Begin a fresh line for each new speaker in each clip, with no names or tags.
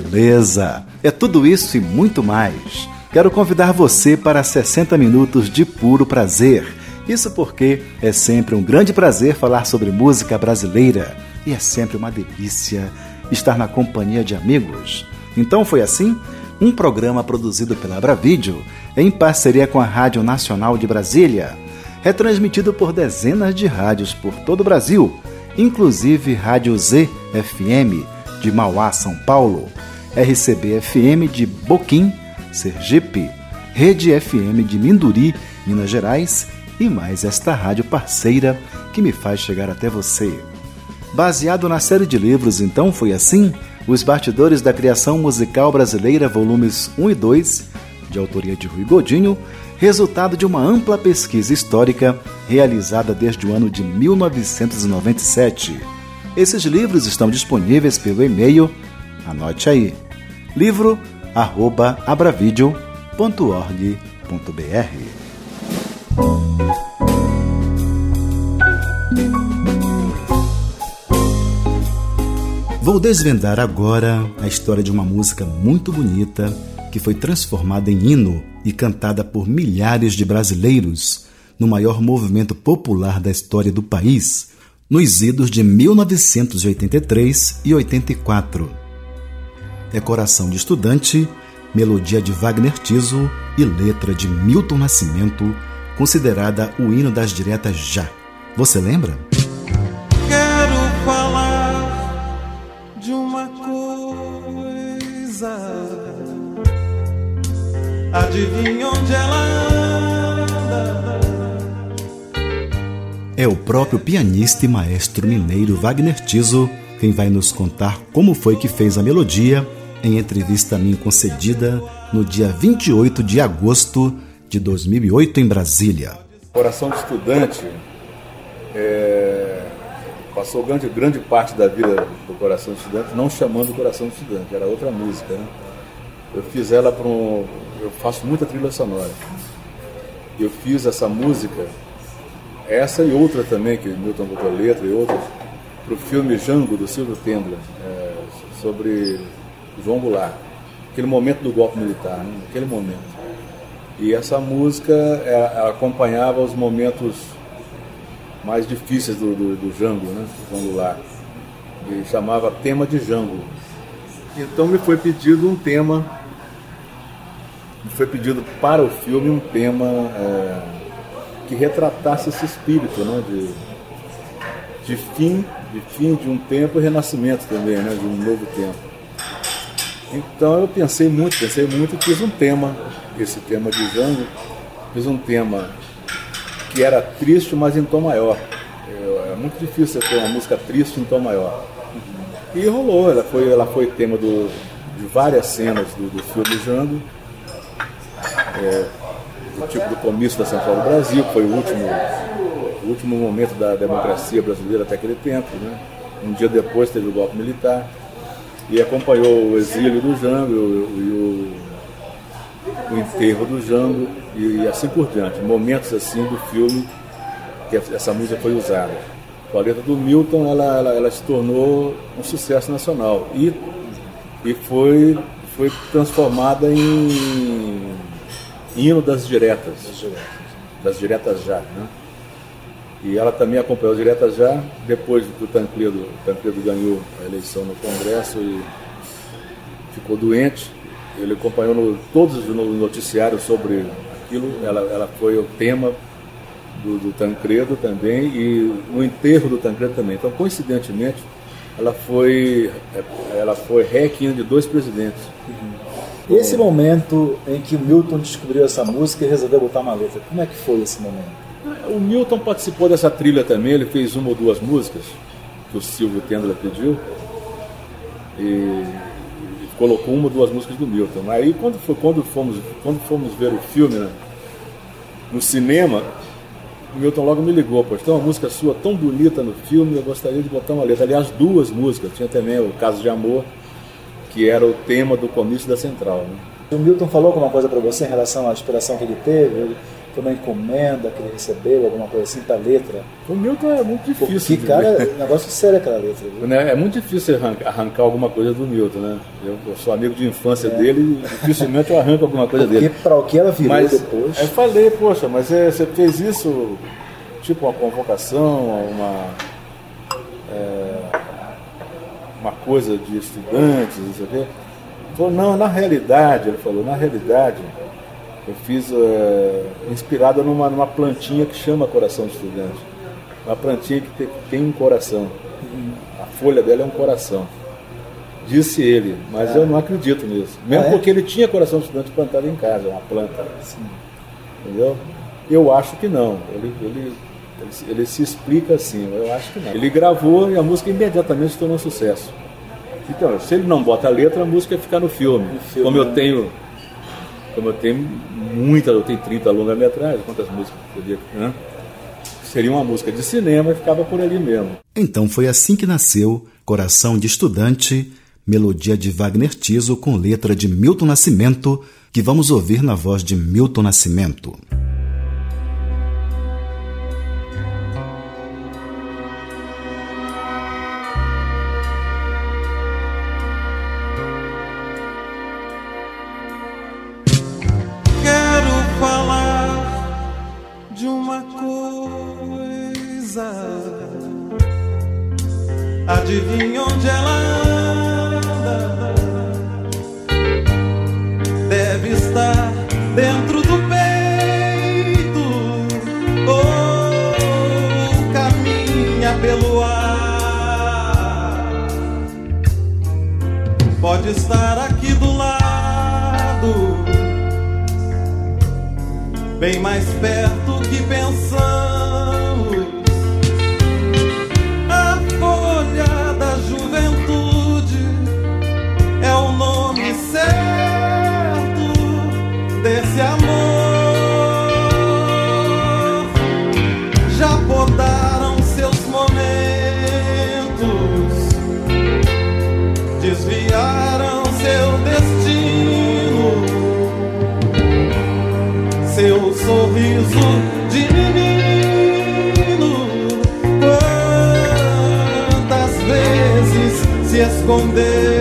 Beleza! É tudo isso e muito mais. Quero convidar você para 60 minutos de puro prazer. Isso porque é sempre um grande prazer falar sobre música brasileira e é sempre uma delícia estar na companhia de amigos. Então foi assim? Um programa produzido pela Abravídeo em parceria com a Rádio Nacional de Brasília, retransmitido por dezenas de rádios por todo o Brasil, inclusive Rádio Z FM de Mauá, São Paulo, RCB FM de Boquim, Sergipe, Rede FM de Minduri, Minas Gerais e mais esta rádio parceira que me faz chegar até você. Baseado na série de livros Então Foi Assim, Os Bastidores da Criação Musical Brasileira, volumes 1 e 2, de autoria de Rui Godinho, resultado de uma ampla pesquisa histórica realizada desde o ano de 1997. Esses livros estão disponíveis pelo e-mail, anote aí, livro@abravideo.org.br. Vou desvendar agora a história de uma música muito bonita que foi transformada em hino e cantada por milhares de brasileiros no maior movimento popular da história do país, nos idos de 1983 e 84. É Coração de Estudante, melodia de Wagner Tiso e letra de Milton Nascimento, considerada o hino das diretas já. Você lembra?
Quero falar de uma coisa. Adivinha onde ela
É o próprio pianista e maestro mineiro Wagner Tiso quem vai nos contar como foi que fez a melodia em entrevista a mim concedida no dia 28 de agosto de 2008 em Brasília.
Coração de Estudante é, passou grande, grande parte da vida do Coração de Estudante não chamando Coração de Estudante, era outra música. Né? Eu fiz ela para um. Eu faço muita trilha sonora. Eu fiz essa música, essa e outra também, que Milton botou letra e outras, para o filme Jango, do Silvio Tendler, é, sobre João Goulart. Aquele momento do golpe militar, né? aquele momento. E essa música é, acompanhava os momentos mais difíceis do, do, do Jango, né? João Goulart. E chamava Tema de Jango. Então me foi pedido um tema, me foi pedido para o filme um tema é, que retratasse esse espírito, né? De, de fim, de fim de um tempo e renascimento também, né? De um novo tempo. Então eu pensei muito, pensei muito e fiz um tema, esse tema de Jango, fiz um tema que era triste, mas em tom maior. É, muito difícil ter uma música triste em tom maior. E rolou, ela foi, ela foi tema do, de várias cenas do, do filme Jango, é, tipo do comício da Central do Brasil, que foi o último, o último momento da democracia brasileira até aquele tempo. Né? Um dia depois teve o golpe militar e acompanhou o exílio do Jango e o, o, enterro do Jango e, assim por diante. Momentos assim do filme que essa música foi usada. A letra do Milton, ela, ela, ela se tornou um sucesso nacional e, e foi, foi transformada em hino das diretas, das diretas já. Né? E ela também acompanhou as diretas já, depois do Tancredo, o Tancredo ganhou a eleição no Congresso e ficou doente. Ele acompanhou no, todos os noticiários sobre aquilo, ela, ela foi o tema do, do Tancredo também e no enterro do Tancredo também. Então, coincidentemente, ela foi, ela foi réquiem de dois presidentes.
E esse momento em que o Milton descobriu essa música e resolveu botar uma letra, como é que foi esse momento?
O Milton participou dessa trilha também, ele fez uma ou duas músicas que o Silvio Tendler pediu. E colocou uma ou duas músicas do Milton. Aí quando, foi, quando, fomos, quando fomos ver o filme né, no cinema, o Milton logo me ligou, pô, tem uma música sua tão bonita no filme, eu gostaria de botar uma letra. Aliás, duas músicas, tinha também o Caso de Amor, que era o tema do comício da Central. Né?
O Milton falou alguma coisa para você em relação à inspiração que ele teve? Ele foi uma encomenda que ele recebeu, alguma coisa assim, para letra?
O Milton é muito difícil.
Que cara, negócio sério aquela letra. Viu?
Né? É muito difícil arrancar, arrancar, alguma coisa do Milton, né? Eu, eu sou amigo de infância é. dele e dificilmente eu arranco alguma coisa
Porque
dele.
Porque para o que ela virou
mas,
depois.
Eu falei, poxa, mas é, você fez isso tipo uma convocação, uma. É, uma coisa de estudantes, não sei o quê. Falou, não, na realidade, ele falou, na realidade, eu fiz uh, inspirada numa, numa plantinha que chama coração de estudante. Uma plantinha que tem, tem um coração. A folha dela é um coração. Disse ele, mas é. eu não acredito nisso. Mesmo ah, é? porque ele tinha coração de estudante plantado em casa, uma planta. Sim. Entendeu? Eu acho que não. Ele, ele, ele, ele, se explica assim, eu acho que não. Ele gravou e a música imediatamente se tornou um sucesso. Então, se ele não bota a letra, a música fica no filme. No filme como eu né? tenho. Como eu tenho muita, eu tenho 30 longa-metragens, quantas músicas podia. Né? Seria uma música de cinema e ficava por ali mesmo.
Então foi assim que nasceu Coração de Estudante, melodia de Wagner Tiso com letra de Milton Nascimento, que vamos ouvir na voz de Milton Nascimento.
Pode estar aqui do lado, bem mais perto esconder,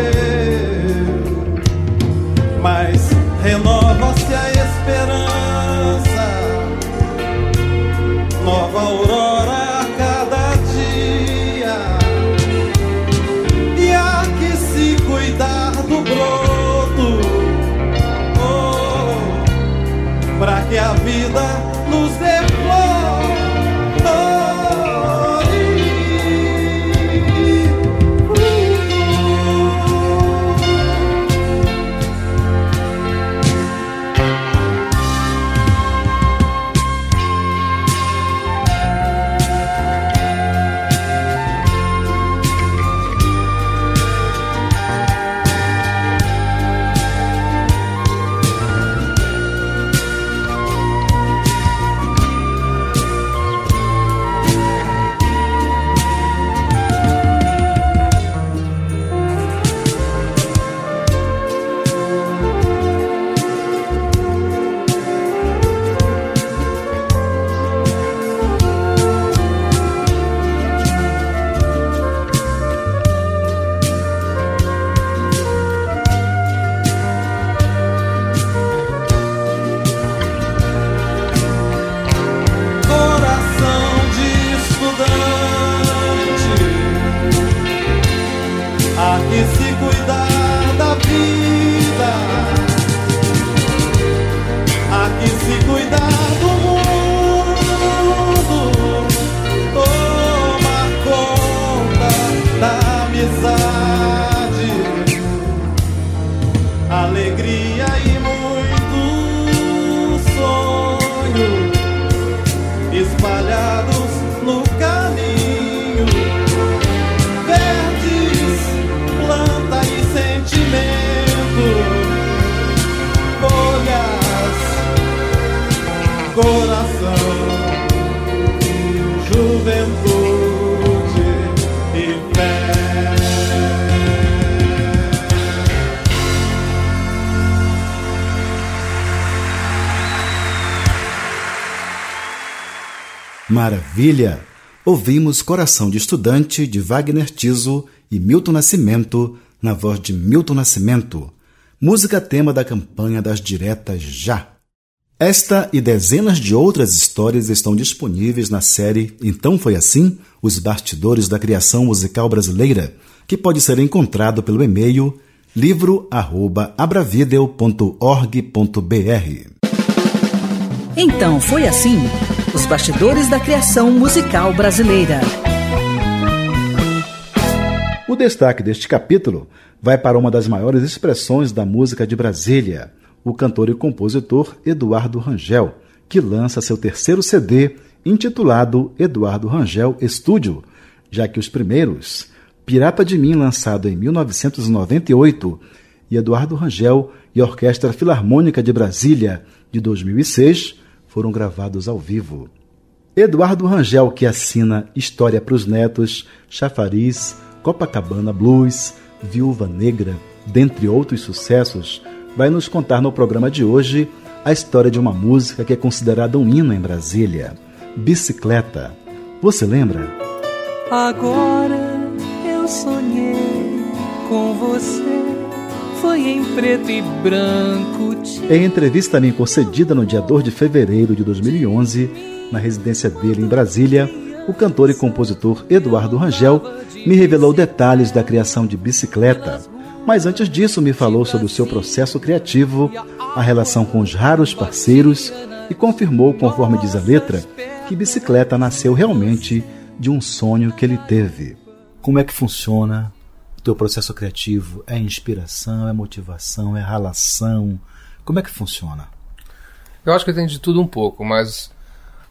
maravilha! Ouvimos Coração de Estudante de Wagner Tiso e Milton Nascimento, na voz de Milton Nascimento. Música tema da campanha das diretas Já. Esta e dezenas de outras histórias estão disponíveis na série Então Foi Assim? Os Bastidores da Criação Musical Brasileira, que pode ser encontrado pelo e-mail livro@abravideo.org.br.
Então foi assim: os bastidores da criação musical brasileira.
O destaque deste capítulo vai para uma das maiores expressões da música de Brasília, o cantor e compositor Eduardo Rangel, que lança seu terceiro CD intitulado Eduardo Rangel Estúdio, já que os primeiros, Pirata de Mim, lançado em 1998, e Eduardo Rangel e Orquestra Filarmônica de Brasília, de 2006, foram gravados ao vivo. Eduardo Rangel, que assina História para os Netos, Chafariz, Copacabana Blues, Viúva Negra, dentre outros sucessos, vai nos contar no programa de hoje a história de uma música que é considerada um hino em Brasília, Bicicleta. Você lembra?
Agora eu sonhei com você foi em preto e branco.
Em entrevista a mim concedida no dia 2 de fevereiro de 2011, na residência dele em Brasília, o cantor e compositor Eduardo Rangel me revelou detalhes da criação de Bicicleta. Mas antes disso, me falou sobre o seu processo criativo, a relação com os raros parceiros e confirmou, conforme diz a letra, que Bicicleta nasceu realmente de um sonho que ele teve. Como é que funciona teu processo criativo é inspiração, é motivação, é relação? Como é que funciona?
Eu acho que tem de tudo um pouco, mas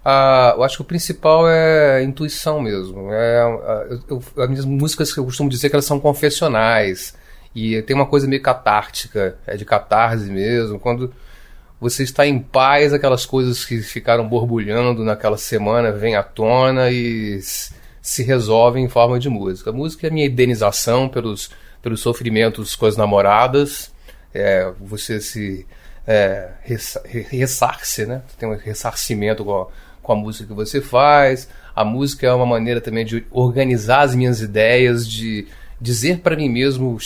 uh, eu acho que o principal é a intuição mesmo. É, uh, eu, as minhas músicas que eu costumo dizer que elas são confessionais e tem uma coisa meio catártica, é de catarse mesmo. Quando você está em paz, aquelas coisas que ficaram borbulhando naquela semana vêm à tona e se resolve em forma de música. A música é a minha indenização pelos, pelos sofrimentos com as namoradas, é, você se é, ressarce, né? Tem um ressarcimento com a, com a música que você faz. A música é uma maneira também de organizar as minhas ideias, de dizer para mim mesmo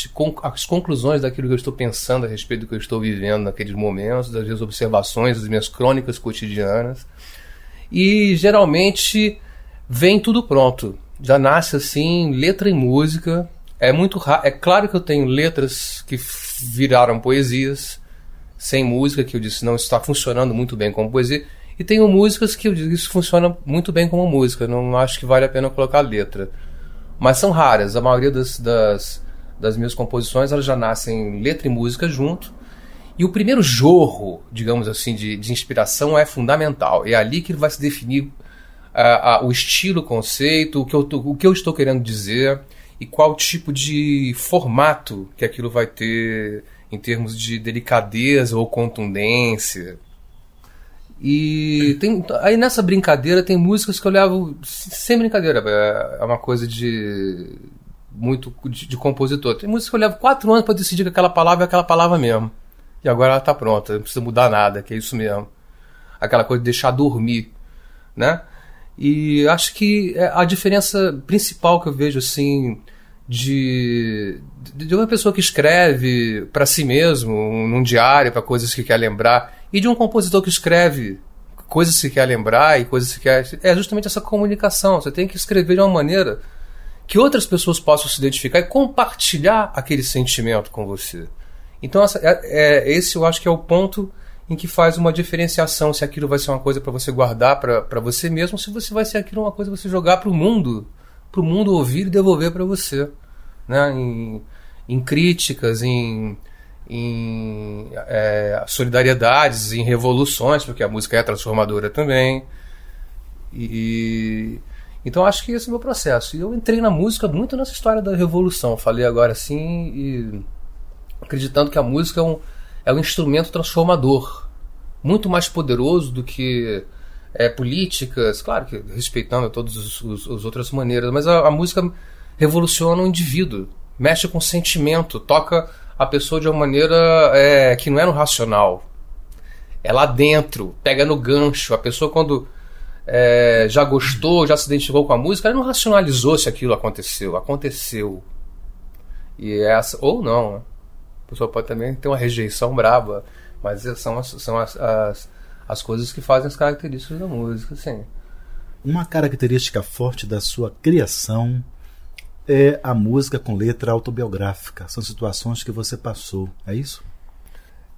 as conclusões daquilo que eu estou pensando a respeito do que eu estou vivendo naqueles momentos, das minhas observações, das minhas crônicas cotidianas. E geralmente vem tudo pronto. Já nasce assim, letra e música. É muito. É claro que eu tenho letras que viraram poesias, sem música, que eu disse não está funcionando muito bem como poesia. E tenho músicas que eu digo isso funciona muito bem como música. Não acho que vale a pena colocar letra. Mas são raras. A maioria das, das, das minhas composições elas já nascem letra e música junto. E o primeiro jorro, digamos assim, de, de inspiração é fundamental. É ali que vai se definir o estilo, o conceito, o que, eu, o que eu estou querendo dizer e qual tipo de formato que aquilo vai ter em termos de delicadeza ou contundência. E tem, aí nessa brincadeira tem músicas que eu levo sem brincadeira, é, é uma coisa de muito de, de compositor. Tem músicas que eu levo quatro anos para decidir que aquela palavra é aquela palavra mesmo. E agora ela está pronta, não precisa mudar nada, que é isso mesmo. Aquela coisa de deixar dormir, né? E acho que é a diferença principal que eu vejo assim de, de uma pessoa que escreve para si mesmo, num diário, para coisas que quer lembrar, e de um compositor que escreve coisas que quer lembrar e coisas que quer. É justamente essa comunicação. Você tem que escrever de uma maneira que outras pessoas possam se identificar e compartilhar aquele sentimento com você. Então, essa, é, é, esse eu acho que é o ponto em que faz uma diferenciação se aquilo vai ser uma coisa para você guardar para você mesmo, se você vai ser aquilo uma coisa para você jogar para o mundo, para o mundo ouvir e devolver para você, né? Em, em críticas, em, em é, solidariedades, em revoluções, porque a música é transformadora também. E então acho que esse é o meu processo. E eu entrei na música muito nessa história da revolução. Falei agora assim e acreditando que a música é um é um instrumento transformador, muito mais poderoso do que é, políticas, claro que respeitando todas as outras maneiras, mas a, a música revoluciona o indivíduo, mexe com o sentimento, toca a pessoa de uma maneira é, que não é no racional, é lá dentro, pega no gancho. A pessoa quando é, já gostou, já se identificou com a música, ele não racionalizou se aquilo aconteceu. Aconteceu. E essa, ou não, né? A pessoa pode também ter uma rejeição braba, mas são as, são as, as, as coisas que fazem as características da música, sim.
Uma característica forte da sua criação é a música com letra autobiográfica. São situações que você passou, é isso?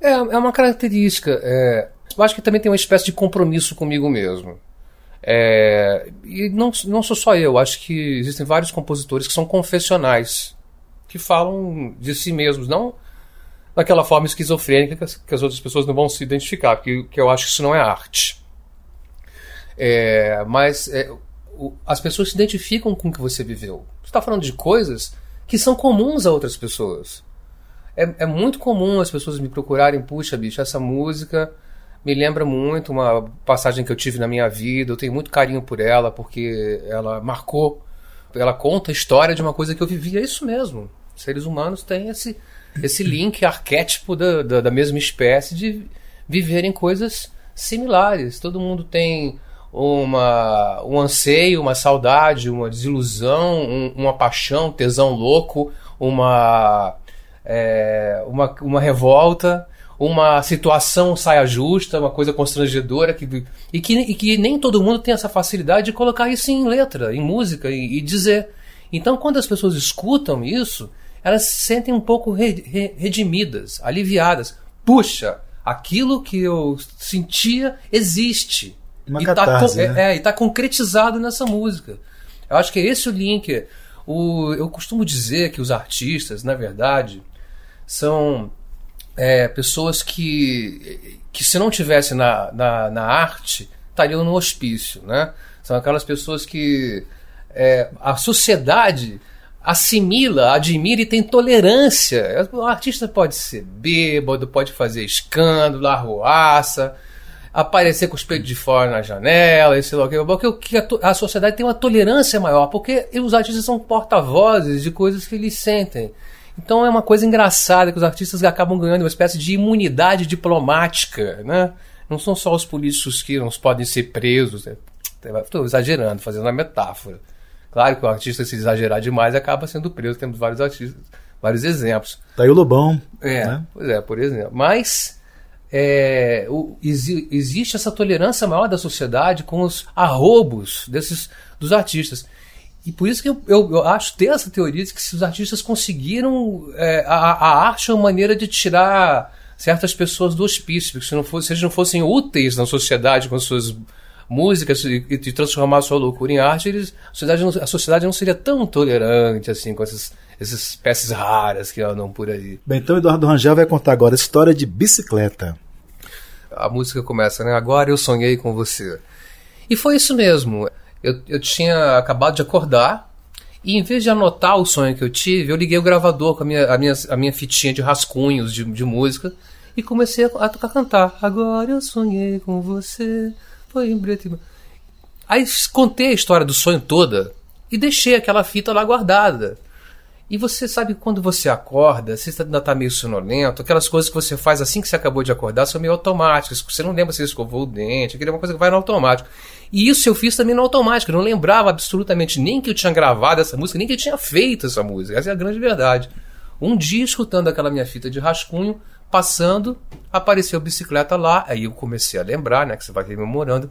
É, é uma característica. É, eu acho que também tem uma espécie de compromisso comigo mesmo. É, e não, não sou só eu, acho que existem vários compositores que são confessionais, que falam de si mesmos, não daquela forma esquizofrênica que as, que as outras pessoas não vão se identificar, porque que eu acho que isso não é arte. É, mas é, o, as pessoas se identificam com o que você viveu. Você está falando de coisas que são comuns a outras pessoas. É, é muito comum as pessoas me procurarem, puxa, bicho, essa música me lembra muito uma passagem que eu tive na minha vida. Eu tenho muito carinho por ela porque ela marcou, ela conta a história de uma coisa que eu vivi. É isso mesmo. Seres humanos têm esse, esse link arquétipo da, da, da mesma espécie de viverem coisas similares. Todo mundo tem uma, um anseio, uma saudade, uma desilusão, um, uma paixão, tesão louco, uma, é, uma, uma revolta uma situação saia justa, uma coisa constrangedora que, e, que, e que nem todo mundo tem essa facilidade de colocar isso em letra, em música e, e dizer. Então, quando as pessoas escutam isso, elas se sentem um pouco re, re, redimidas, aliviadas. Puxa, aquilo que eu sentia existe.
Uma
e
catarse,
tá,
né?
é, e está concretizado nessa música. Eu acho que é esse o link. O, eu costumo dizer que os artistas, na verdade, são é, pessoas que, que se não tivessem na, na, na, arte, estariam no hospício. Né? São aquelas pessoas que é, a sociedade assimila, admira e tem tolerância. O artista pode ser bêbado, pode fazer escândalo, arruaça, aparecer com os peitos de fora na janela, esse lá, porque a, a sociedade tem uma tolerância maior, porque os artistas são porta-vozes de coisas que eles sentem. Então é uma coisa engraçada que os artistas acabam ganhando uma espécie de imunidade diplomática, né? Não são só os políticos que não podem ser presos. Estou exagerando, fazendo uma metáfora. Claro que o artista, se exagerar demais, acaba sendo preso. Temos vários artistas, vários exemplos.
Tá aí o Lobão.
É,
né?
pois é, por exemplo. Mas é, o, exi, existe essa tolerância maior da sociedade com os arrobos desses, dos artistas. E por isso que eu, eu, eu, acho ter essa teoria de que se os artistas conseguiram. É, a, a, arte é uma maneira de tirar certas pessoas do hospício, porque se, não fosse, se eles não fossem úteis na sociedade com suas músicas e, e transformar a sua loucura em arte, eles, a, sociedade não, a sociedade não seria tão tolerante assim com essas, essas espécies raras que andam por aí.
Bem, então Eduardo Rangel vai contar agora a história de bicicleta.
A música começa, né? Agora eu sonhei com você. E foi isso mesmo eu, eu tinha acabado de acordar e em vez de anotar o sonho que eu tive, eu liguei o gravador com a minha, a minha, a minha fitinha de rascunhos de, de música e comecei a, a tocar cantar. Agora eu sonhei com você, foi em preto. Aí contei a história do sonho toda e deixei aquela fita lá guardada. E você sabe quando você acorda, você ainda está meio sonolento, aquelas coisas que você faz assim que você acabou de acordar são meio automáticas. Você não lembra se escovou o dente, aquilo é uma coisa que vai no automático. E isso eu fiz também no automático. Eu não lembrava absolutamente nem que eu tinha gravado essa música, nem que eu tinha feito essa música. Essa é a grande verdade. Um dia, escutando aquela minha fita de rascunho, passando, apareceu a bicicleta lá. Aí eu comecei a lembrar, né? Que você vai rememorando,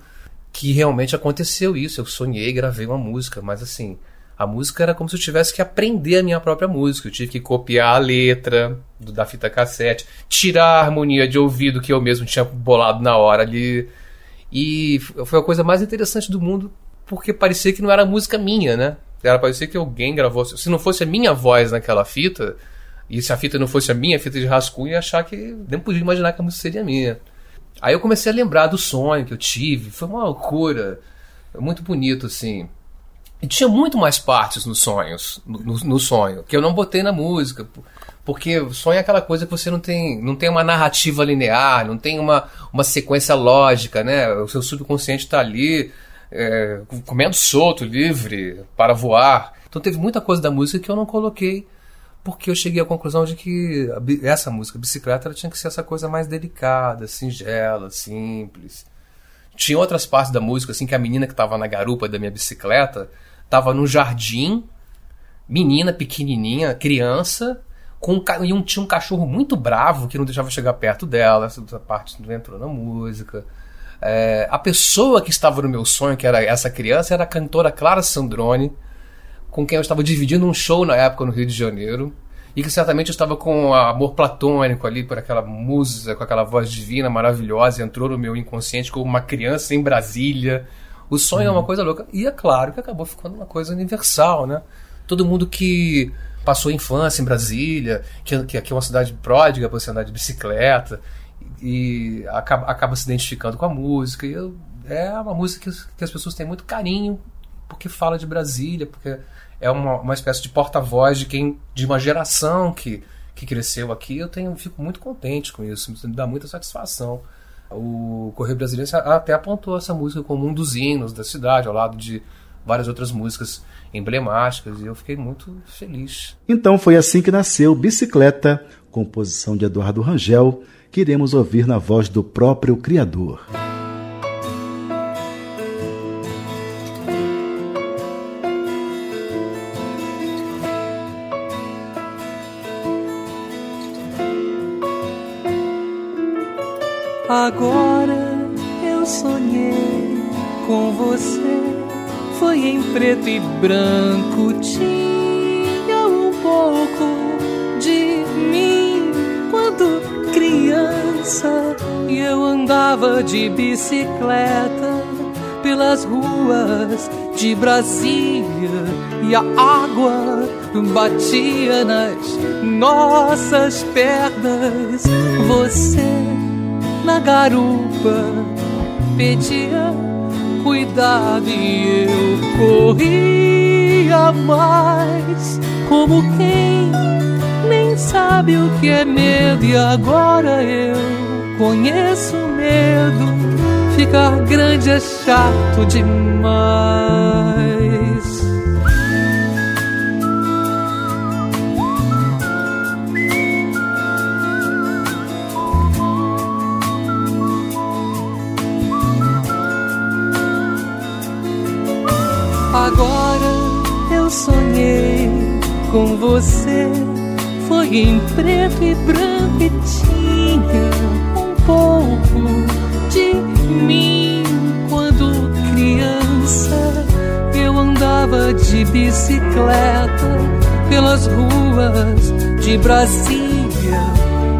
que realmente aconteceu isso. Eu sonhei, gravei uma música, mas assim a música era como se eu tivesse que aprender a minha própria música. Eu tive que copiar a letra do, da fita cassete, tirar a harmonia de ouvido que eu mesmo tinha bolado na hora ali. E foi a coisa mais interessante do mundo, porque parecia que não era música minha, né? Era parecia que alguém gravou. Se não fosse a minha voz naquela fita, e se a fita não fosse a minha fita de rascunho, ia achar que nem podia imaginar que a música seria minha. Aí eu comecei a lembrar do sonho que eu tive, foi uma loucura. Muito bonito, assim. E tinha muito mais partes nos sonhos, no, no, sonho, que eu não botei na música. Porque sonho é aquela coisa que você não tem, não tem uma narrativa linear, não tem uma, uma sequência lógica, né? O seu subconsciente está ali, é, comendo solto, livre, para voar. Então teve muita coisa da música que eu não coloquei, porque eu cheguei à conclusão de que essa música, Bicicleta, ela tinha que ser essa coisa mais delicada, singela, simples Tinha outras partes da música, assim, que a menina que tava na garupa da minha bicicleta tava no jardim, menina pequenininha, criança, com um, e um, tinha um cachorro muito bravo que não deixava chegar perto dela. Essa essa parte não entrou na música. É, a pessoa que estava no meu sonho, que era essa criança, era a cantora Clara Sandrone, com quem eu estava dividindo um show na época no Rio de Janeiro. E que certamente eu estava com amor platônico ali por aquela música, com aquela voz divina, maravilhosa, entrou no meu inconsciente como uma criança em Brasília. O sonho é uma coisa louca. E é claro que acabou ficando uma coisa universal, né? Todo mundo que passou a infância em Brasília, que, que aqui é uma cidade pródiga para você andar de bicicleta, e acaba, acaba se identificando com a música. E eu- é uma música que, que as pessoas têm muito carinho, porque fala de Brasília, porque é uma, uma espécie de porta-voz de quem de uma geração que, que cresceu aqui. Eu tenho, fico muito contente com isso, me dá muita satisfação. O Correio Brasiliense até apontou essa música como um dos hinos da cidade, ao lado de várias outras músicas emblemáticas, e eu fiquei muito feliz.
Então foi assim que nasceu Bicicleta, composição de Eduardo Rangel, que iremos ouvir na voz do próprio criador.
Agora eu sonhei com você. Foi em preto e branco, tinha um pouco de mim quando criança. E eu andava de bicicleta pelas ruas de Brasília e a água batia nas nossas pernas. Você na garupa pedia cuidado e eu corria mais. Como quem nem sabe o que é medo e agora eu conheço medo. Ficar grande é chato demais Agora eu sonhei com você. Foi em preto e branco e tinha um pouco de mim quando criança. Eu andava de bicicleta pelas ruas de Brasília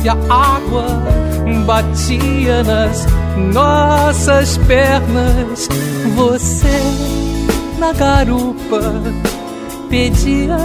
e a água batia nas nossas pernas. Você na garupa. Pedia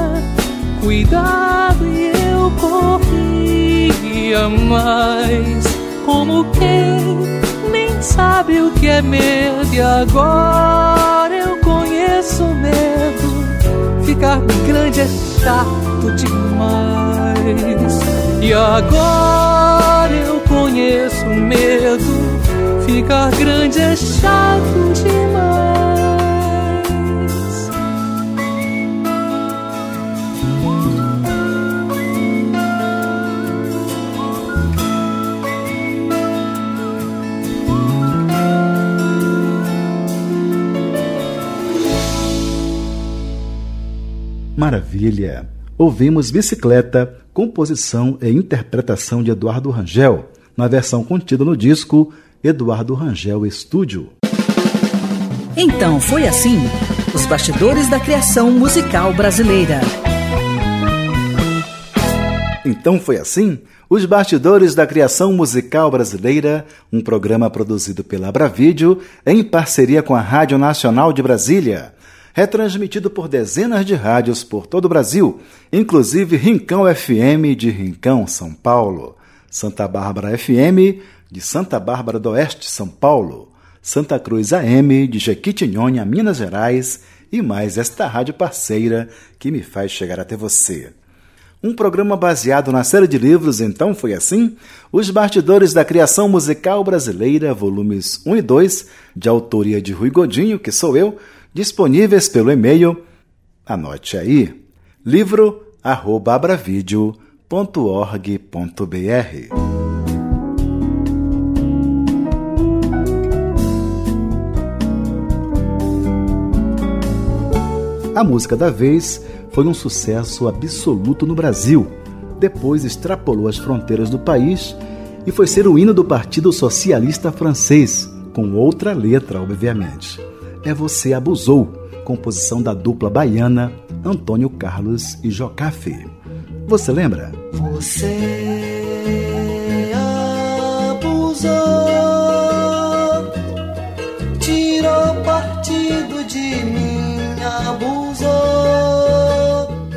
cuidado e eu corria mais. Como quem nem sabe o que é medo. E agora eu conheço medo. Ficar grande é chato demais. E agora eu conheço medo. Ficar grande é chato demais
Maravilha! Ouvimos Bicicleta, composição e interpretação de Eduardo Rangel, na versão contida no disco Eduardo Rangel Estúdio.
Então foi assim: os bastidores da criação musical brasileira.
Então foi assim? Os Bastidores da Criação Musical Brasileira, um programa produzido pela Abravídeo em parceria com a Rádio Nacional de Brasília. Retransmitido por dezenas de rádios por todo o Brasil, inclusive Rincão FM de Rincão, São Paulo, Santa Bárbara FM de Santa Bárbara do Oeste, São Paulo, Santa Cruz AM de Jequitinhonha, Minas Gerais. E mais esta rádio parceira que me faz chegar até você. Um programa baseado na série de livros Então Foi Assim, Os Bastidores da Criação Musical Brasileira, volumes 1 e 2, de autoria de Rui Godinho, que sou eu, disponíveis pelo e-mail, anote aí, livro@abravideo.org.br. A música da vez foi um sucesso absoluto no Brasil. Depois extrapolou as fronteiras do país e foi ser o hino do Partido Socialista Francês, com outra letra, obviamente. É Você Abusou, composição da dupla baiana Antônio Carlos e Jocafe. Você lembra?
Você abusou, tirou partido de mim, abusou.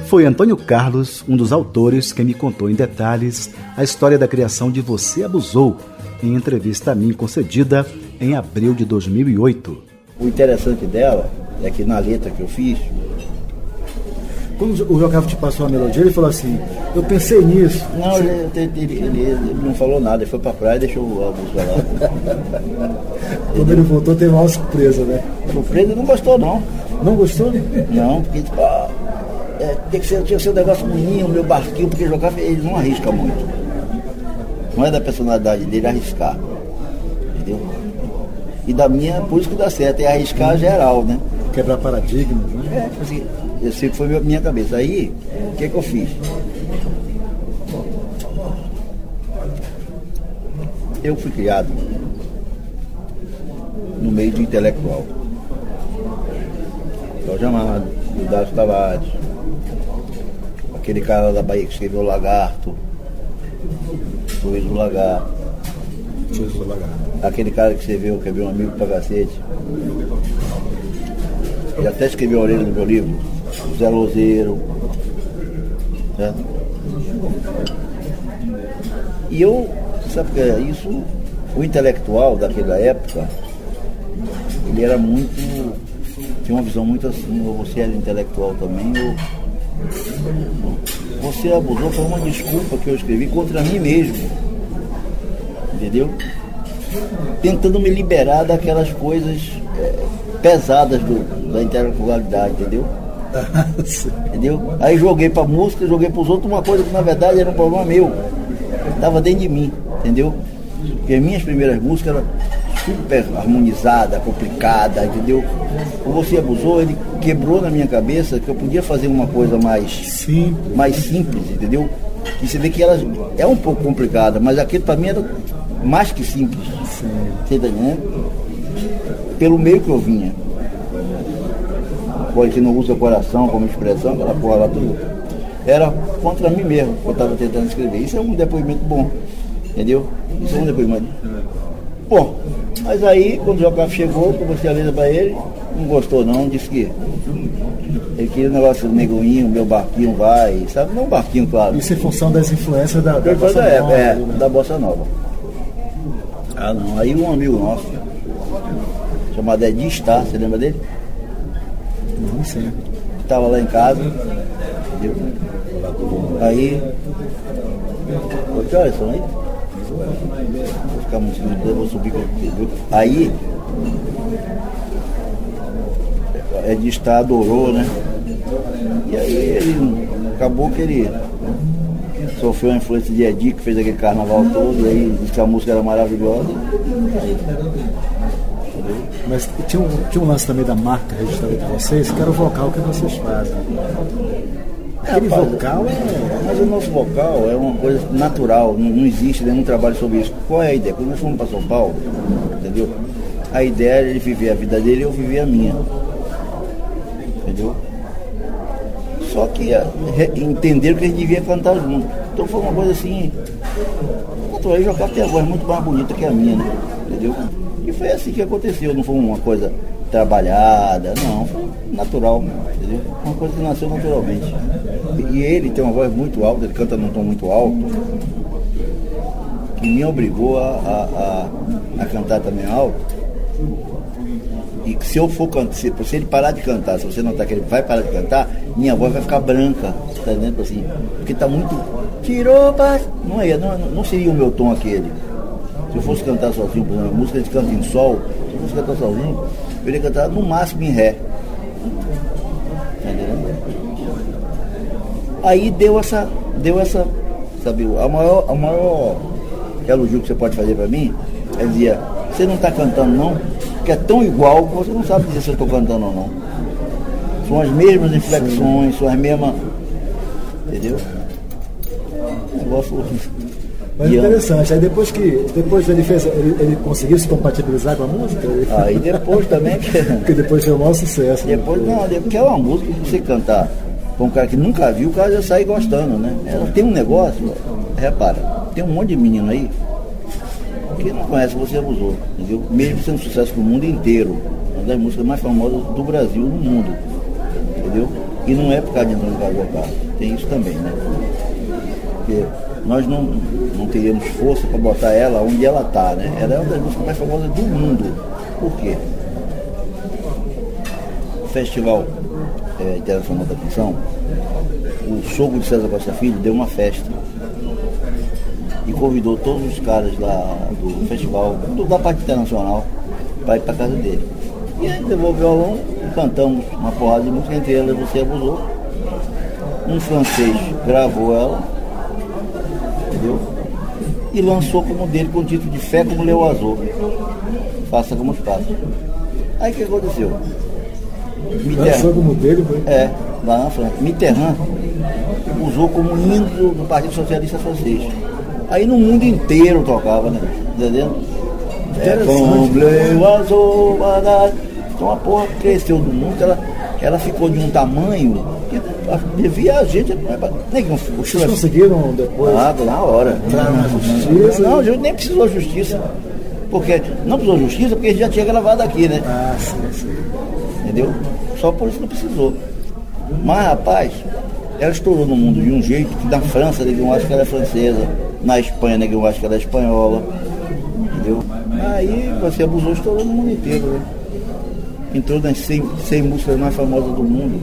Foi Antônio Carlos, um dos autores, que me contou em detalhes a história da criação de Você Abusou, em entrevista a mim concedida em abril de 2008.
O interessante dela é que na letra que eu fiz,
Quando o Jocavo te passou a melodia, ele falou assim: Eu pensei nisso.
não, ele, ele- ele- ele- não falou nada, ele foi pra praia e deixou o Augusto lá.
Quando ele voltou, teve uma surpresa, né?
Surpresa, não gostou não.
Não gostou?
Não, porque tipo, ah, é, tem que ser, tinha que ser um negócio menino, meu barquinho, porque jogar ele não arrisca muito. Não é da personalidade dele arriscar. E da minha, por isso que dá certo, é arriscar geral, né?
Quebrar paradigmas, né?
É, assim, eu sei que foi minha- minha cabeça. Aí, o que que eu fiz? Eu fui criado no meio de intelectual. Jorge Amado, Dácio Tavares, aquele cara da Bahia que escreveu o Lagarto, Luiz do Lagarto, aquele cara que escreveu, que é meu amigo pra cacete. Ele até escreveu a orelha no meu livro, Zé Lozeiro. Né? E eu, sabe o que é isso? O intelectual daquela época, ele era muito. tinha uma visão muito assim, ou você era intelectual também, ou. Você abusou, foi uma desculpa que eu escrevi contra mim mesmo. Entendeu? Tentando me liberar daquelas coisas eh, pesadas do- da intelectualidade, entendeu? Entendeu? Aí joguei pra música, joguei pros outros uma coisa que na verdade era um problema meu. Estava dentro de mim, entendeu? Porque minhas primeiras músicas eram super harmonizadas, complicadas, entendeu? O Você Abusou, ele quebrou na minha cabeça que eu podia fazer uma coisa mais
Simples.
mais simples, entendeu? E você vê que ela é um pouco complicada, mas aquilo para mim era mais que simples. Você tá entendendo? Pelo meio que eu vinha. Pode que não usa coração como expressão, aquela porra lá tudo. Era contra mim mesmo que eu estava tentando escrever. Isso é um depoimento bom. Entendeu? Isso é um depoimento. Bom, mas aí quando o Jocaf chegou, comecei a ler para ele, não gostou não, disse que ele queria o negócio do negoinho, meu barquinho vai, sabe? Não barquinho, claro.
Isso em função das influências da, da
Depois
bossa
da
nova,
é,
né?
da Bossa Nova. Ah não, aí um amigo nosso, chamado Edi Star, você lembra dele?
Não sei.
Estava lá em casa, entendeu? Aí, ô, que horas são aí? Vou ficar muito vou subir com entendeu? Aí, Edi Star adorou, né? E aí ele, acabou que ele sofreu a influência de Edi, que fez aquele carnaval todo, e aí disse que a música era maravilhosa.
Mas tinha um, tinha um lance também da marca registrada de vocês, que era o vocal que vocês fazem. Aquele
Rapaz,
vocal é.
Mas o nosso vocal é uma coisa natural, não, não existe nenhum trabalho sobre isso. Qual é a ideia? Quando nós fomos para São Paulo, entendeu? A ideia era ele viver a vida dele e eu viver a minha. Entendeu? Só que eh, entenderam que a gente devia cantar junto. Então foi uma coisa assim. O Jocá tem a voz muito mais bonita que a minha, né? Entendeu? E foi assim que aconteceu, não foi uma coisa trabalhada, não, foi natural, entendeu? Uma coisa que nasceu naturalmente. E ele tem uma voz muito alta, ele canta num tom muito alto, que me obrigou a, a, a, cantar também alto. E se eu for cantar, se, se ele parar de cantar, se você notar que ele vai parar de cantar, minha voz vai ficar branca, tá entendendo? Assim, porque tá muito. Tirou, paz. Não, é, não, não seria o meu tom aquele. Se eu fosse cantar sozinho, por exemplo, a música gente canta em sol, se eu fosse cantar sozinho, eu iria cantar no máximo em ré. Aí deu essa, deu essa, sabe, a maior, a maior elogio que você pode fazer pra mim é dizer, você não tá cantando não, porque é tão igual que você não sabe dizer se eu estou cantando ou não. São as mesmas inflexões, são as mesmas. Entendeu? Negócio.
Mas
E, ó,
interessante, aí depois que depois ele fez, ele, ele conseguiu se compatibilizar com a música?
Aí depois também. que-
Porque depois foi o maior sucesso. né?
Depois não, porque é uma música que você cantar com um cara que nunca viu, o cara já sai gostando, né? Ela tem um negócio, repara, tem um monte de menino aí que não conhece Você Abusou, entendeu? Mesmo sendo sucesso no mundo inteiro. Uma das músicas mais famosas do Brasil no mundo. Entendeu? E não é por causa de Carlos Bocardo. Tem isso também, né? Porque nós não, não teríamos força para botar ela onde ela está, né? Ela é uma das músicas mais famosas do mundo. Por quê? Festival eh, Internacional da Canção, o sogro de César Costa Filho deu uma festa e convidou todos os caras da, do festival, da parte internacional, para ir para casa dele. E aí levou o violão cantamos uma porrada de música, entre elas Você Abusou. Um francês gravou ela, entendeu? E lançou como dele com o título de Fé como Leu Azul. Faça como os passos. Aí o que aconteceu?
Lançou como dele, foi?
É, lá na França. Mitterrand usou como hino do, do Partido Socialista Francês. Aí no mundo inteiro tocava, né? Entendendo? É, Então a porra cresceu no mundo, ela, ela ficou de um tamanho que devia a gente. Nem que
Vocês conseguiram depois?
Nada, na hora.
Na justiça?
Não, a gente nem precisou justiça. Porque, não precisou justiça porque a gente já tinha gravado aqui, né?
Ah, sim, sim.
entendeu? Só por isso não precisou. Mas, rapaz, ela estourou no mundo de um jeito que na França ninguém acha que ela é francesa, na Espanha ninguém acha que ela é espanhola, entendeu? Aí você abusou, estourou no mundo inteiro, né? Entrou nas 100, 100 músicas mais famosas do mundo.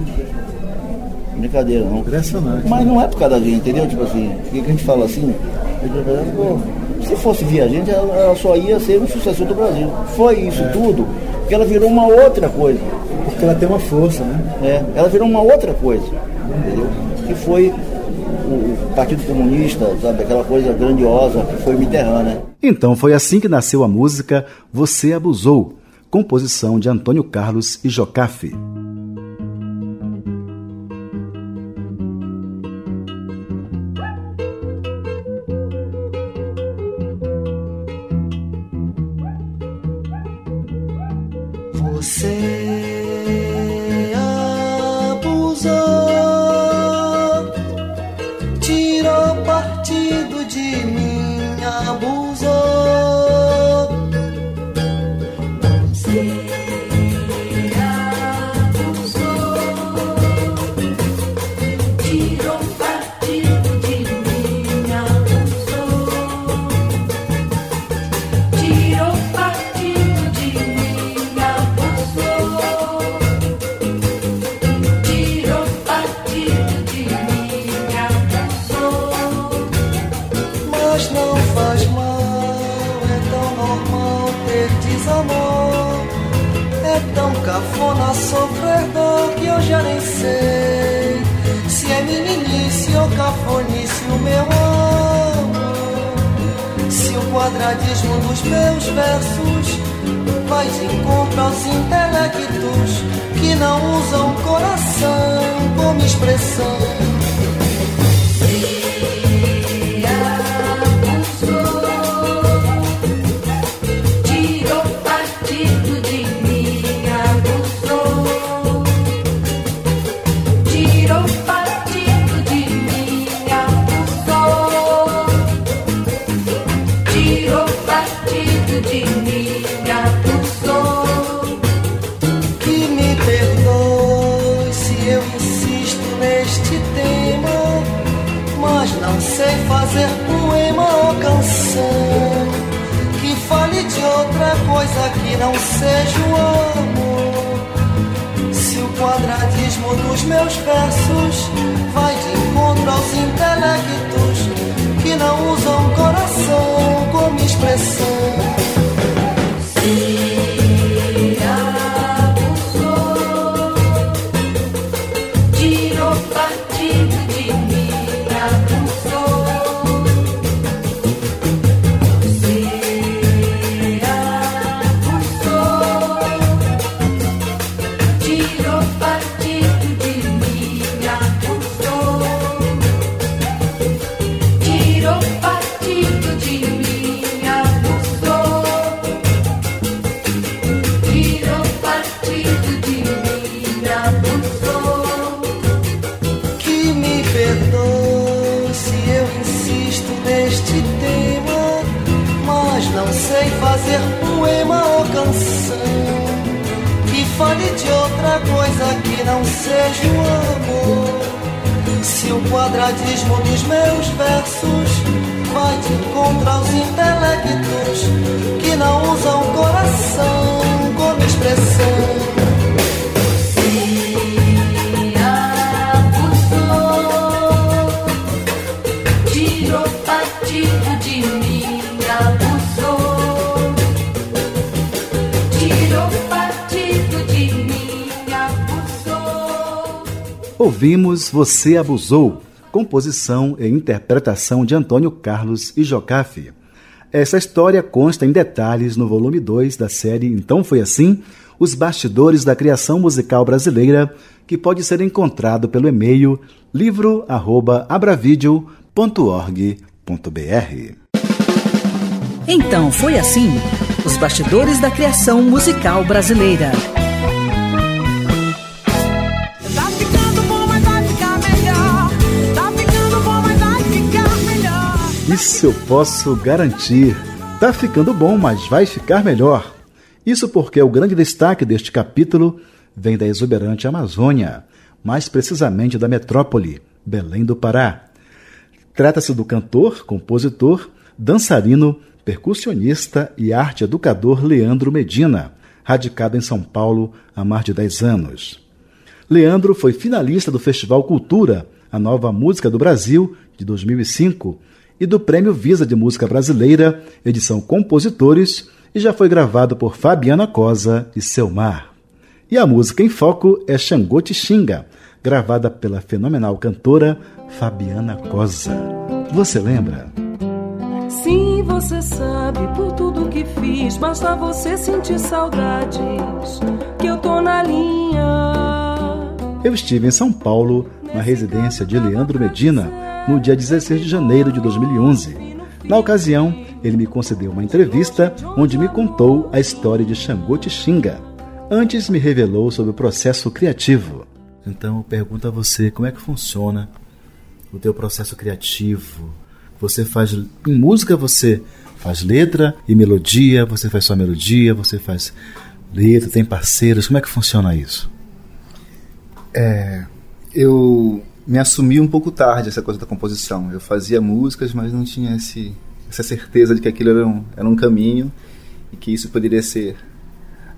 Brincadeira, não.
Impressionante.
Mas não é por causa da gente, entendeu? Tipo assim, o que que a gente fala assim? Se fosse via gente, ela, ela só ia ser um sucessor do Brasil. Foi isso tudo, porque ela virou uma outra coisa.
Porque ela tem uma força, né?
É, ela virou uma outra coisa, entendeu? Que foi o, o Partido Comunista, sabe? Aquela coisa grandiosa que foi Mitterrand, né?
Então foi assim que nasceu a música Você Abusou, composição de Antônio Carlos e Jocafe.
Cafona sofrer dor que eu já nem sei se é meninice ou cafonice o meu amor. Se o quadradismo dos meus versos vai de encontro aos intelectos que não usam coração como expressão. Seja o amor. Se o quadradismo dos meus versos vai de encontro aos intelectos que não usam coração como expressão.
Ouvimos Você Abusou, composição e interpretação de Antônio Carlos e Jocafe. Essa história consta em detalhes no volume 2 da série Então Foi Assim, os bastidores da criação musical brasileira, que pode ser encontrado pelo e-mail livro@abravideo.org.br.
Então foi assim: os bastidores da criação musical brasileira.
Isso eu posso garantir. Tá ficando bom, mas vai ficar melhor. Isso porque o grande destaque deste capítulo vem da exuberante Amazônia, mais precisamente da metrópole, Belém do Pará. Trata-se do cantor, compositor, dançarino, percussionista e arte educador Leandro Medina, radicado em São Paulo há mais de 10 anos. Leandro foi finalista do Festival Cultura, a nova música do Brasil, de 2005, e do Prêmio Visa de Música Brasileira, edição Compositores, e já foi gravado por Fabiana Cosa e Selmar. E a música em foco é Xangô Te Xinga, gravada pela fenomenal cantora Fabiana Cosa. Você lembra?
Sim, você sabe por tudo que fiz. Basta você sentir saudades. Que eu tô na linha.
Eu estive em São Paulo, na residência de Leandro Medina, no dia 16 de janeiro de 2011. Na ocasião, ele me concedeu uma entrevista onde me contou a história de Xangô Xinga. Antes me revelou sobre o processo criativo. Então eu pergunto a você como é que funciona o teu processo criativo. Você faz em música você faz letra e melodia, você faz só melodia, você faz letra, tem parceiros. Como é que funciona isso?
É, eu me assumi um pouco tarde essa coisa da composição. Eu fazia músicas, mas não tinha esse, essa certeza de que aquilo era um, era um caminho e que isso poderia ser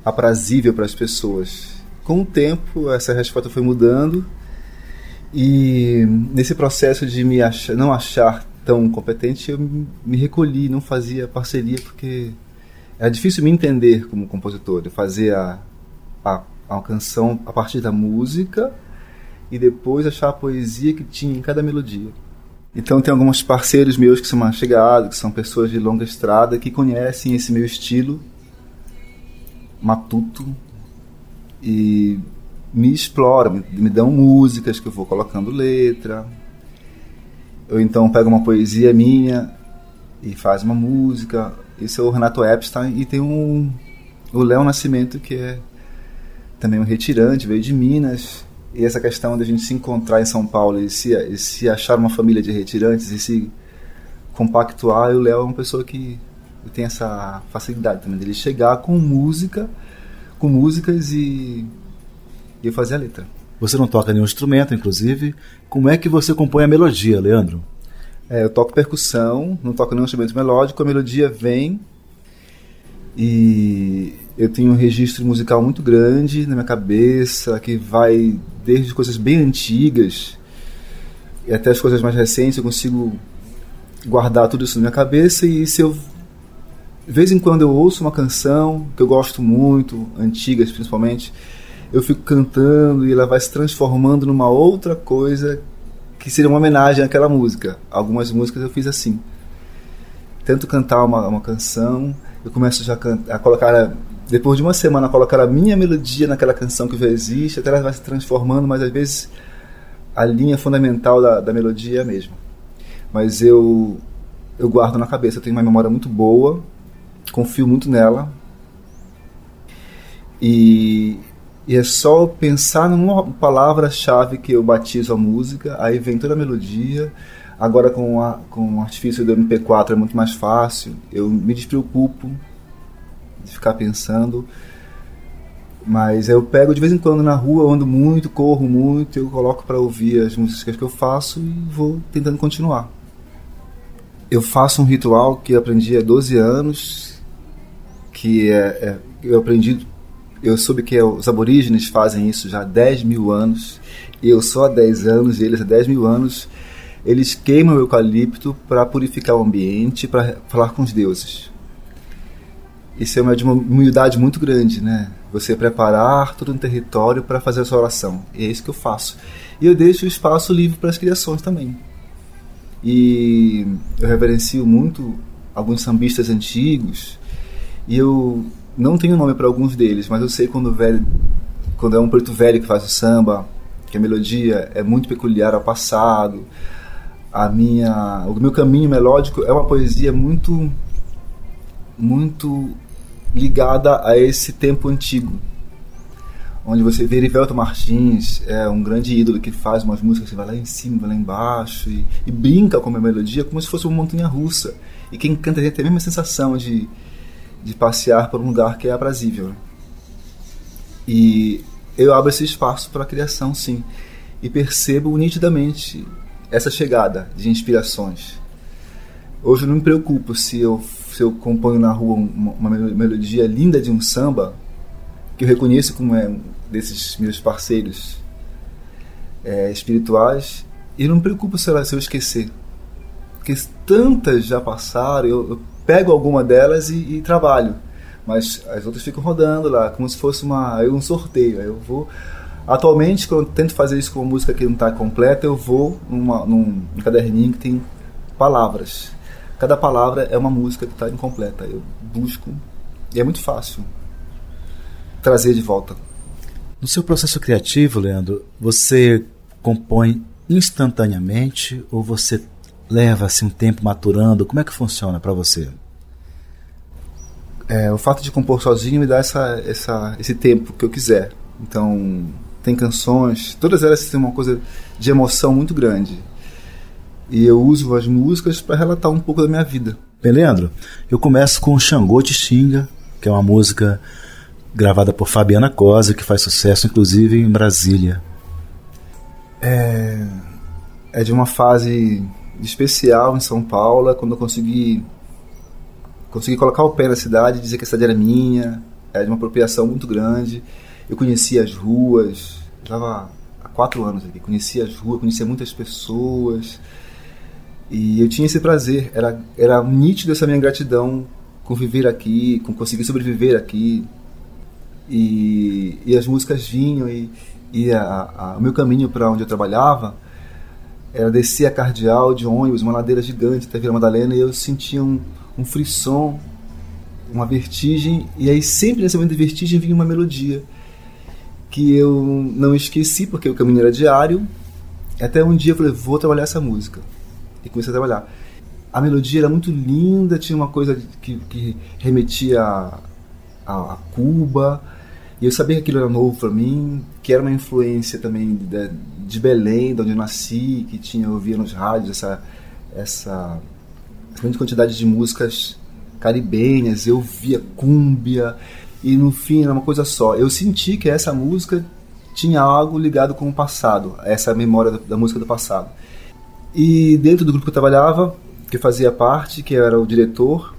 aprazível para as pessoas. Com o tempo, essa resposta foi mudando e nesse processo de me achar, não achar tão competente, eu me recolhi, não fazia parceria porque era difícil me entender como compositor. Eu fazia a, a, a canção a partir da música e depois achar a poesia que tinha em cada melodia. Então tem alguns parceiros meus que são mais chegados, que são pessoas de longa estrada, que conhecem esse meu estilo matuto e me exploram, me, me dão músicas que eu vou colocando letra. Eu então pego uma poesia minha e faz uma música. Esse é o Renato Epstein e tem um, o Léo Nascimento que é também um retirante, veio de Minas. E essa questão da gente se encontrar em São Paulo e se, e se achar uma família de retirantes e se compactuar, e o Léo é uma pessoa que tem essa facilidade também dele chegar com música, com músicas e, e fazer a letra.
Você não toca nenhum instrumento, inclusive. Como é que você compõe a melodia, Leandro?
É, eu toco percussão, não toco nenhum instrumento melódico, a melodia vem e eu tenho um registro musical muito grande na minha cabeça, que vai desde coisas bem antigas e até as coisas mais recentes, eu consigo guardar tudo isso na minha cabeça e se eu de vez em quando eu ouço uma canção que eu gosto muito, antigas principalmente, eu fico cantando e ela vai se transformando numa outra coisa que seria uma homenagem àquela música. Algumas músicas eu fiz assim. Tento cantar uma, uma canção, eu começo já a, a colocar, depois de uma semana, colocar a minha melodia naquela canção que já existe, até ela vai se transformando, mas às vezes a linha fundamental da, da melodia é a mesma. Mas eu, eu guardo na cabeça, eu tenho uma memória muito boa, confio muito nela. E E é só pensar numa palavra-chave que eu batizo a música, aí vem toda a melodia. Agora com, a, com o artifício do MP4 é muito mais fácil. Eu me despreocupo de ficar pensando. Mas eu pego de vez em quando na rua, ando muito, corro muito, eu coloco para ouvir as músicas que eu faço e vou tentando continuar. Eu faço um ritual que aprendi há 12 anos, que é, é eu aprendi eu soube que os aborígenes fazem isso já há 10 mil anos, e eu só há 10 anos, e eles há 10 mil anos. Eles queimam o eucalipto para purificar o ambiente, para falar com os deuses. Isso é uma, de uma humildade muito grande, né? Você preparar todo um território para fazer a sua oração. E é isso que eu faço. E eu deixo o espaço livre para as criações também. E eu reverencio muito alguns sambistas antigos. E eu não tenho nome para alguns deles, mas eu sei quando velho, quando é um preto velho que faz o samba, que a melodia é muito peculiar ao passado. A minha, o meu caminho melódico é uma poesia muito muito ligada a esse tempo antigo. Onde você vê Erivelto Martins, é um grande ídolo que faz umas músicas que vai lá em cima, vai lá embaixo e, e brinca com a melodia como se fosse uma montanha russa. E quem canta tem a mesma sensação de de passear por um lugar que é aprazível. E eu abro esse espaço para a criação, sim, e percebo nitidamente essa chegada de inspirações. Hoje eu não me preocupo se eu, se eu componho na rua uma, melodia linda de um samba, que eu reconheço como é desses meus parceiros é, espirituais, e não me preocupo se, eu esquecer. Porque tantas já passaram, eu, eu pego alguma delas e, e, trabalho. Mas as outras ficam rodando lá, como se fosse uma, um sorteio. eu vou. Atualmente, quando eu tento fazer isso com uma música que não está completa, eu vou numa, num, num caderninho que tem palavras. Cada palavra é uma música que está incompleta. Eu busco e é muito fácil trazer de volta.
No seu processo criativo, Leandro, você compõe instantaneamente ou você leva assim um tempo maturando? Como é que funciona para você?
É, o fato de compor sozinho me dá essa, essa, esse tempo que eu quiser. Então, tem canções, todas elas têm uma coisa de emoção muito grande. E eu uso as músicas para relatar um pouco da minha vida.
Bem, Leandro, eu começo com Xangô Te Xinga, que é uma música gravada por Fabiana Cosa, que faz sucesso inclusive em Brasília.
É, é de uma fase especial em São Paulo é quando eu consegui consegui colocar o pé na cidade, dizer que a cidade era minha, era de uma apropriação muito grande. Eu conhecia as ruas, estava há quatro anos aqui, conhecia as ruas, conhecia muitas pessoas e eu tinha esse prazer. Era era nítido essa minha gratidão com viver aqui, com conseguir sobreviver aqui e, e as músicas vinham e, e a, a, o meu caminho para onde eu trabalhava era descer a Cardeal de ônibus, uma ladeira gigante até Vila Madalena, e eu sentia um, um frisson, uma vertigem, e aí sempre nesse momento de vertigem vinha uma melodia que eu não esqueci, porque o caminho era diário, até um dia eu falei, vou trabalhar essa música. E comecei a trabalhar. A melodia era muito linda, tinha uma coisa que, que remetia a, a, Cuba, e eu sabia que aquilo era novo para mim, que era uma influência também de, de Belém, de onde eu nasci, que tinha, eu ouvia nos rádios essa, essa grande quantidade de músicas caribenhas, eu via cúmbia, e no fim era uma coisa só. Eu senti que essa música tinha algo ligado com o passado, essa memória da, da música do passado. E dentro do grupo que eu trabalhava, que fazia parte, que era o diretor,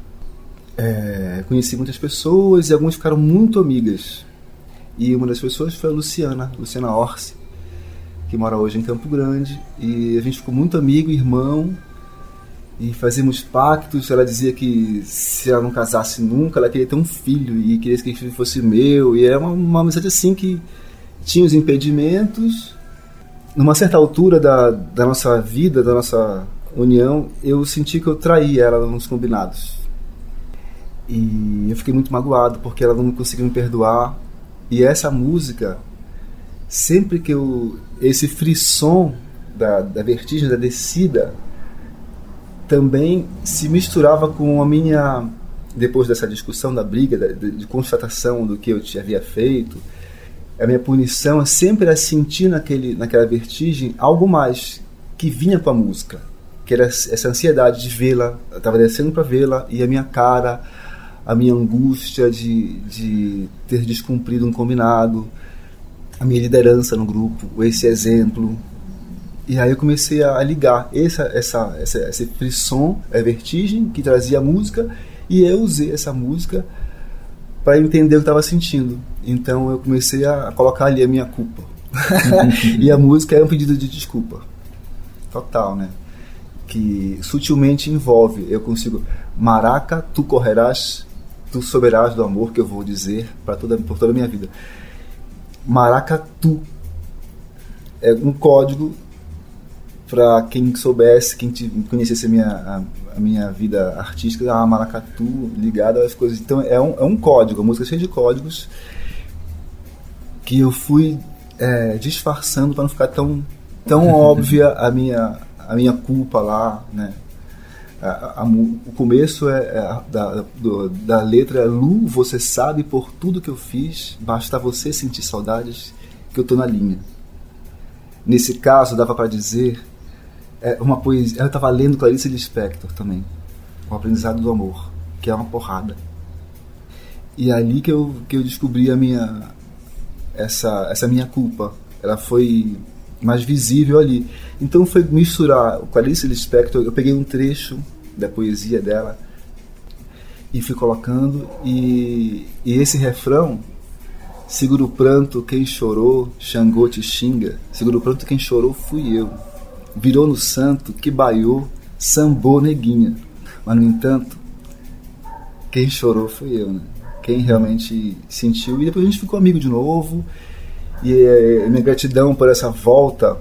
é, conheci muitas pessoas e algumas ficaram muito amigas. E uma das pessoas foi a Luciana, Luciana Orsi, que mora hoje em Campo Grande. E a gente ficou muito amigo, irmão, e fazíamos pactos. Ela dizia que se ela não casasse nunca, ela queria ter um filho e queria que filho fosse meu. E era uma, uma amizade assim que tinha os impedimentos. Numa certa altura da, da nossa vida, da nossa união, eu senti que eu traí ela nos combinados. E eu fiquei muito magoado porque ela não conseguiu me perdoar e essa música, sempre que eu. Esse frisson da, da vertigem, da descida, também se misturava com a minha. Depois dessa discussão, da briga, de, de constatação do que eu havia feito, a minha punição sempre era sentir naquele, naquela vertigem algo mais que vinha com a música, que era essa ansiedade de vê-la, estava descendo para vê-la e a minha cara, a minha angústia de, de ter descumprido um combinado, a minha liderança no grupo, esse exemplo. E aí eu comecei a ligar essa, essa, essa, esse frisson, a vertigem que trazia a música, e eu usei essa música para entender o que estava sentindo. Então eu comecei a colocar ali a minha culpa. e a música é um pedido de desculpa. Total, né? Que sutilmente envolve, eu consigo, Maraca, tu correrás, tu soberás do amor que eu vou dizer para toda por toda a minha vida. Maracatu é um código para quem soubesse, quem conhecesse a minha, a, a, minha vida artística, a maracatu ligada às coisas. Então é um, é um código, a música é cheia de códigos que eu fui é, disfarçando para não ficar tão, tão óbvia a minha, a minha culpa lá, né? A, a, o começo é, é da, do, da letra é Lu, você sabe por tudo que eu fiz, basta você sentir saudades que eu tô na linha. Nesse caso, dava para dizer é, uma poesia. Eu estava lendo Clarice Lispector também, O Aprendizado do Amor, que é uma porrada. E é ali que eu, que eu descobri a minha essa, essa minha culpa. Ela foi mais visível ali. Então foi misturar o Clarice Lispector, eu peguei um trecho da poesia dela e fui colocando e, e esse refrão segura o pranto quem chorou, Xangô te xinga, segura o pranto quem chorou fui eu. Virou no santo que baiou, sambou neguinha. Mas no entanto, quem chorou fui eu, né? Quem realmente sentiu e depois a gente ficou amigo de novo. E é, minha gratidão por essa volta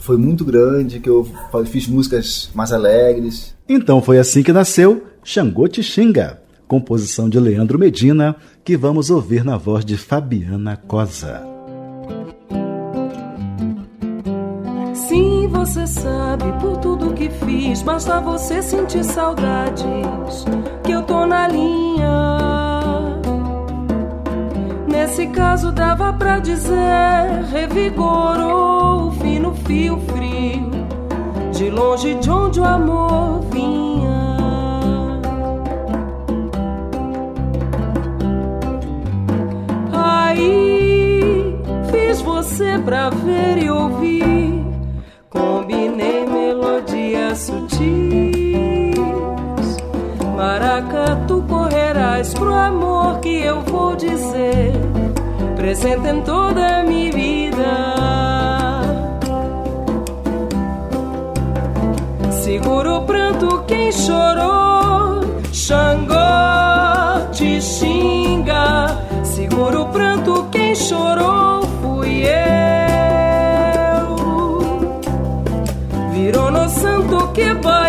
foi muito grande, que eu fiz músicas mais alegres.
Então foi assim que nasceu Xangô Te Xinga, composição de Leandro Medina, que vamos ouvir na voz de Fabiana Cosa.
Você sabe por tudo que fiz, basta você sentir saudades que eu tô na linha. Nesse caso dava pra dizer revigorou o fino fio frio de longe de onde o amor vinha. Aí fiz você pra ver e ouvir, combinei melodias sutis. Maracatu correrás pro amor que eu vou dizer, presente em toda a minha vida. Segura o pranto quem chorou, Xangô te xinga. Segura o pranto quem chorou, que baiou,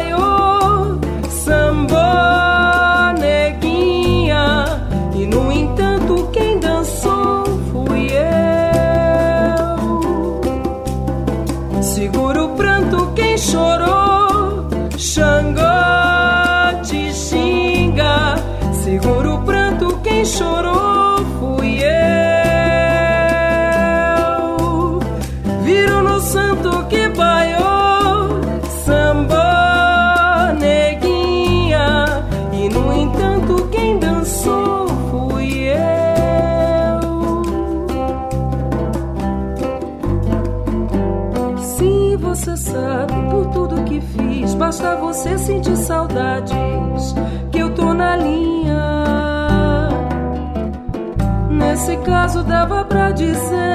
Nesse caso dava pra dizer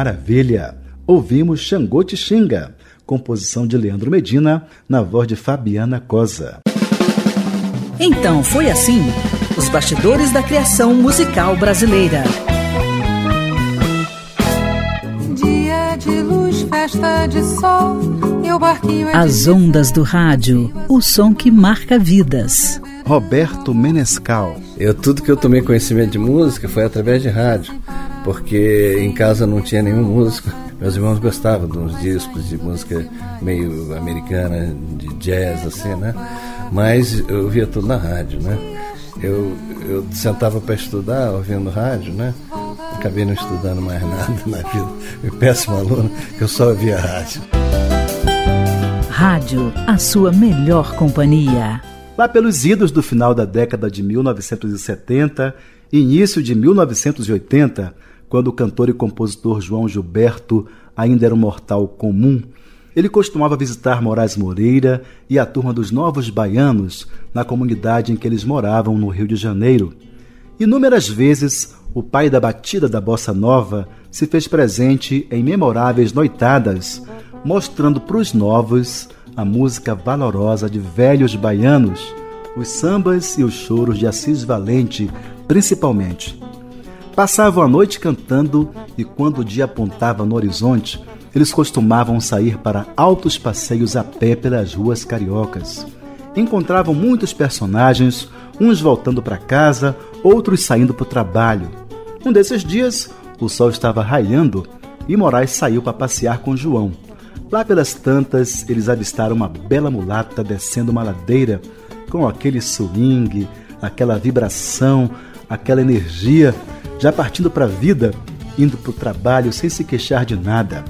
Maravilha! Ouvimos Xangô Te Xinga, composição de Leandro Medina, na voz de Fabiana Cosa.
Então foi assim: os bastidores da criação musical brasileira.
Dia de luz, festa de sol, é
As ondas do rádio, o som que marca vidas.
Roberto Menescal.
Eu tudo que eu tomei conhecimento de música foi através de rádio, porque em casa não tinha nenhum músico. Meus irmãos gostavam de uns discos de música meio americana, de jazz assim, né? Mas eu via tudo na rádio, né? Eu, eu sentava para estudar ouvindo rádio, né? Acabei não estudando mais nada na vida. Fui péssimo aluno, que eu só ouvia rádio.
Rádio, a sua melhor companhia.
Lá pelos idos do final da década de 1970 e início de 1980, quando o cantor e compositor João Gilberto ainda era um mortal comum, ele costumava visitar Moraes Moreira e a turma dos Novos Baianos na comunidade em que eles moravam no Rio de Janeiro. Inúmeras vezes, o pai da batida da bossa nova se fez presente em memoráveis noitadas, mostrando para os novos a música valorosa de velhos baianos, os sambas e os choros de Assis Valente, principalmente. Passavam a noite cantando e quando o dia apontava no horizonte, eles costumavam sair para altos passeios a pé pelas ruas cariocas. Encontravam muitos personagens, uns voltando para casa, outros saindo para o trabalho. Um desses dias, o sol estava raiando e Moraes saiu para passear com João. Lá pelas tantas, eles avistaram uma bela mulata descendo uma ladeira com aquele swing, aquela vibração, aquela energia, já partindo para a vida, indo para o trabalho sem se queixar de nada.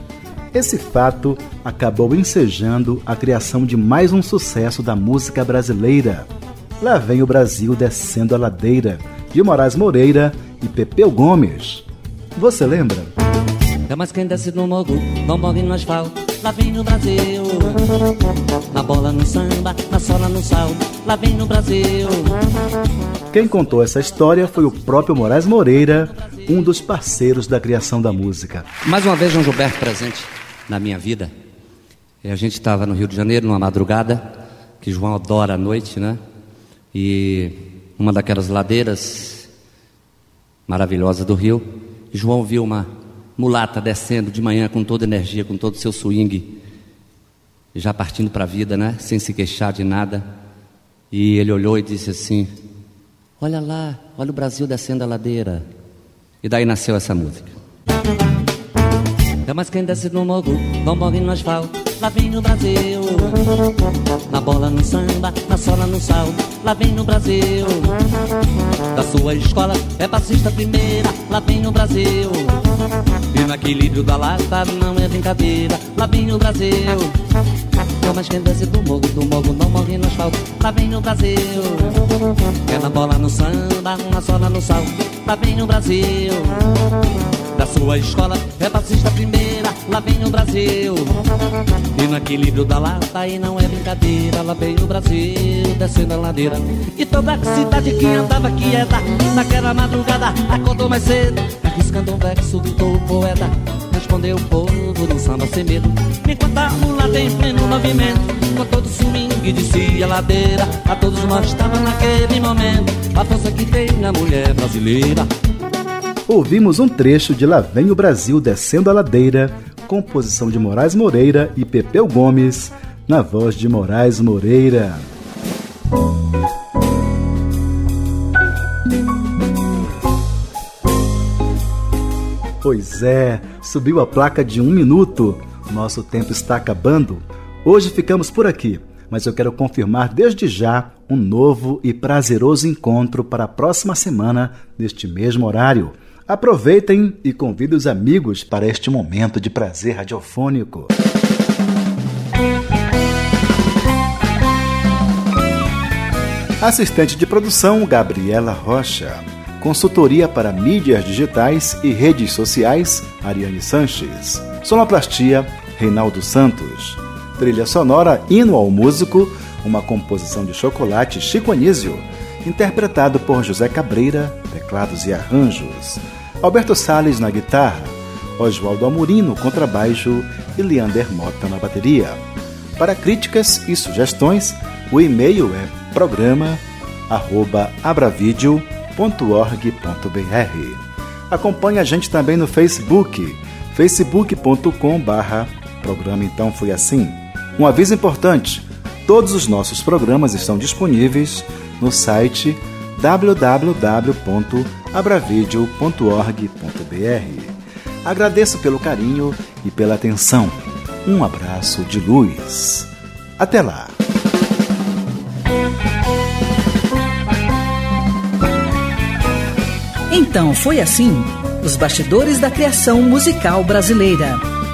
Esse fato acabou ensejando a criação de mais um sucesso da música brasileira. Lá vem o Brasil descendo a ladeira, de Moraes Moreira e Pepeu Gomes. Você lembra?
Quem desce no morro, não morre no asfalto. Lá vem no Brasil. Na bola, no samba, na sola, no sal. Lá vem no Brasil.
Quem contou essa história foi o próprio Moraes Moreira, um dos parceiros da criação da música.
Mais uma vez, João Gilberto presente na minha vida. E a gente estava no Rio de Janeiro, numa madrugada, que João adora a noite, né? E uma daquelas ladeiras maravilhosas do Rio. João viu uma mulata descendo de manhã com toda energia, com todo o seu swing, já partindo para a vida, né? Sem se queixar de nada. E ele olhou e disse assim: Olha lá, olha o Brasil descendo a ladeira. E daí nasceu essa música. Damas quem desce no morro, não morre no asfalto. Lá vem no Brasil. Na bola, no samba, na sola, no sal. Lá vem no Brasil. Da sua escola é passista primeira. Lá vem no Brasil. E no equilíbrio da lata não é brincadeira. Lá vem no Brasil. Damas quem desce do morro, do morro não morre no asfalto. Lá vem no Brasil. É na bola, no samba, na sola, no sal. Lá vem no Brasil. Da sua escola é passista primeira, lá vem no Brasil. E no equilíbrio da lata e não é brincadeira, lá vem no Brasil, descendo a ladeira. E toda a cidade que andava quieta, naquela madrugada, acordou mais cedo, arriscando um verso, gritou o poeta. respondeu o povo no samba sem medo. Enquanto a mulata em pleno movimento, com todo swing descia a ladeira. A todos mostrava naquele momento a força que tem a mulher brasileira.
Ouvimos um trecho de Lá Vem o Brasil Descendo a Ladeira, composição de Moraes Moreira e Pepeu Gomes, na voz de Moraes Moreira. Pois é, subiu a placa de um minuto. Nosso tempo está acabando. Hoje ficamos por aqui, mas eu quero confirmar desde já um novo e prazeroso encontro para a próxima semana, neste mesmo horário. Aproveitem e convidem os amigos para este momento de prazer radiofônico. Assistente de produção Gabriela Rocha. Consultoria para mídias digitais e redes sociais Ariane Sanches. Sonoplastia Reinaldo Santos. Trilha sonora Hino ao Músico, uma composição de Chocolate Chico Anísio, interpretado por José Cabreira, teclados e arranjos. Alberto Sales na guitarra, Oswaldo Amorim no contrabaixo e Leander Mota na bateria. Para críticas e sugestões, o e-mail é programa@abravideo.org.br. Acompanhe a gente também no Facebook, facebook.com/barra programa Então Foi Assim. Um aviso importante: todos os nossos programas estão disponíveis no site www.abravideo.org.br. Agradeço pelo carinho e pela atenção. Um abraço de luz. Até lá!
Então foi assim: os bastidores da criação musical brasileira.